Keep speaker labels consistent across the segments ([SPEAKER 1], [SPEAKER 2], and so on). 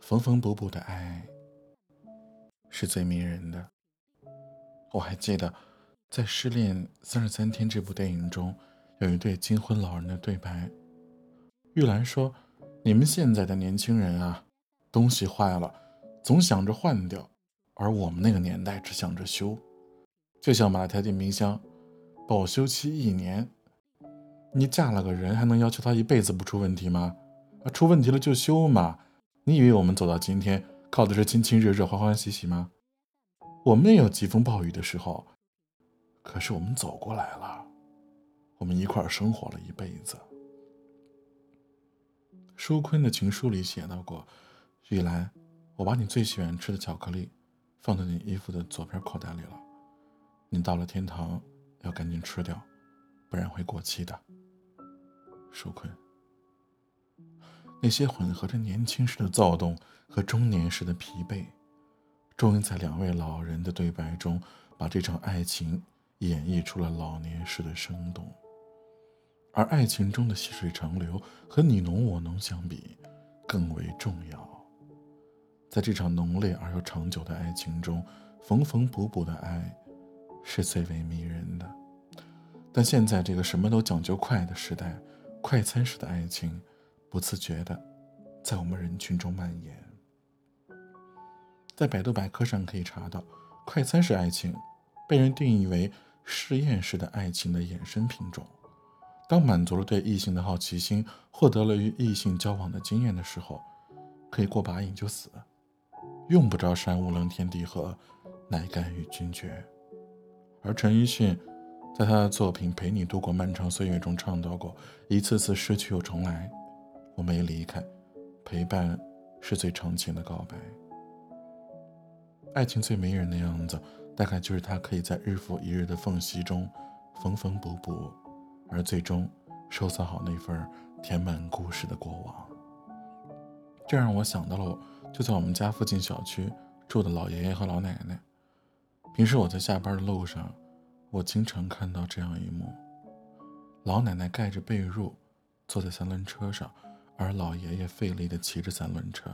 [SPEAKER 1] 缝缝补补的爱是最迷人的。我还记得，在《失恋三十三天》这部电影中，有一对金婚老人的对白。玉兰说：“你们现在的年轻人啊，东西坏了总想着换掉，而我们那个年代只想着修。就像买了台电冰箱，保修期一年，你嫁了个人还能要求他一辈子不出问题吗？啊，出问题了就修嘛。你以为我们走到今天靠的是亲亲热热、欢欢喜喜吗？”我们也有疾风暴雨的时候，可是我们走过来了，我们一块儿生活了一辈子。舒坤的情书里写到过：“玉兰，我把你最喜欢吃的巧克力放在你衣服的左边口袋里了，你到了天堂要赶紧吃掉，不然会过期的。”舒坤，那些混合着年轻时的躁动和中年时的疲惫。终于在两位老人的对白中，把这场爱情演绎出了老年时的生动。而爱情中的细水长流和你侬我侬相比，更为重要。在这场浓烈而又长久的爱情中，缝缝补补的爱是最为迷人的。但现在这个什么都讲究快的时代，快餐式的爱情不自觉的在我们人群中蔓延。在百度百科上可以查到，快餐式爱情被人定义为试验式的爱情的衍生品种。当满足了对异性的好奇心，获得了与异性交往的经验的时候，可以过把瘾就死，用不着山无棱天地合乃敢与君绝。而陈奕迅在他的作品《陪你度过漫长岁月》中唱到过：“一次次失去又重来，我没离开，陪伴是最长情的告白。”爱情最迷人的样子，大概就是它可以在日复一日的缝隙中缝缝补补，而最终收藏好那份填满故事的过往。这让我想到了就在我们家附近小区住的老爷爷和老奶奶。平时我在下班的路上，我经常看到这样一幕：老奶奶盖着被褥坐在三轮车上，而老爷爷费力地骑着三轮车。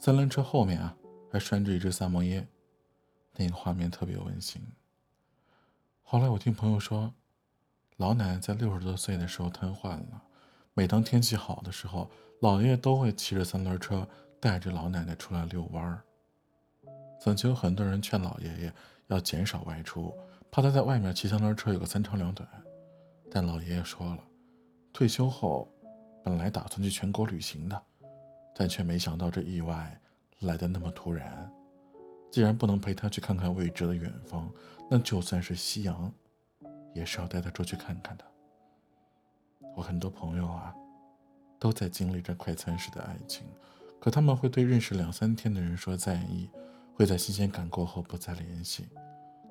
[SPEAKER 1] 三轮车后面啊。还拴着一只萨摩耶，那个画面特别温馨。后来我听朋友说，老奶奶在六十多岁的时候瘫痪了。每当天气好的时候，老爷爷都会骑着三轮车带着老奶奶出来遛弯儿。曾经有很多人劝老爷爷要减少外出，怕他在外面骑三轮车有个三长两短。但老爷爷说了，退休后本来打算去全国旅行的，但却没想到这意外。来的那么突然，既然不能陪他去看看未知的远方，那就算是夕阳，也是要带他出去看看的。我很多朋友啊，都在经历着快餐式的爱情，可他们会对认识两三天的人说在意，会在新鲜感过后不再联系。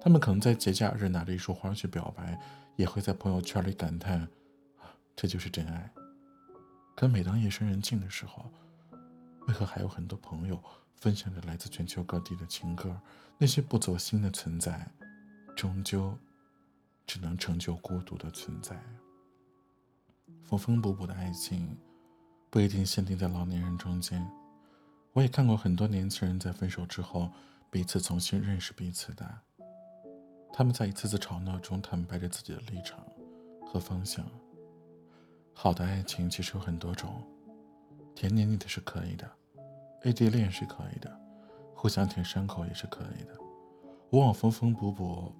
[SPEAKER 1] 他们可能在节假日拿着一束花去表白，也会在朋友圈里感叹：“啊这就是真爱。”可每当夜深人静的时候，为何还有很多朋友分享着来自全球各地的情歌？那些不走心的存在，终究只能成就孤独的存在。缝缝补补的爱情不一定限定在老年人中间。我也看过很多年轻人在分手之后彼此重新认识彼此的。他们在一次次吵闹中坦白着自己的立场和方向。好的爱情其实有很多种，甜腻腻的是可以的。异地恋是可以的，互相舔伤口也是可以的。往往缝缝补补，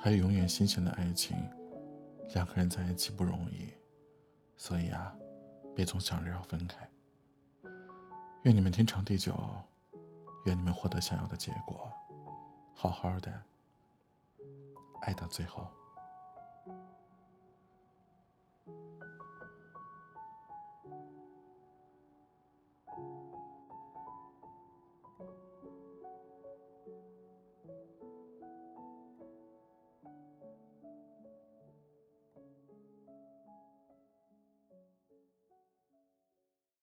[SPEAKER 1] 还有永远新鲜的爱情。两个人在一起不容易，所以啊，别总想着要分开。愿你们天长地久，愿你们获得想要的结果，好好的爱到最后。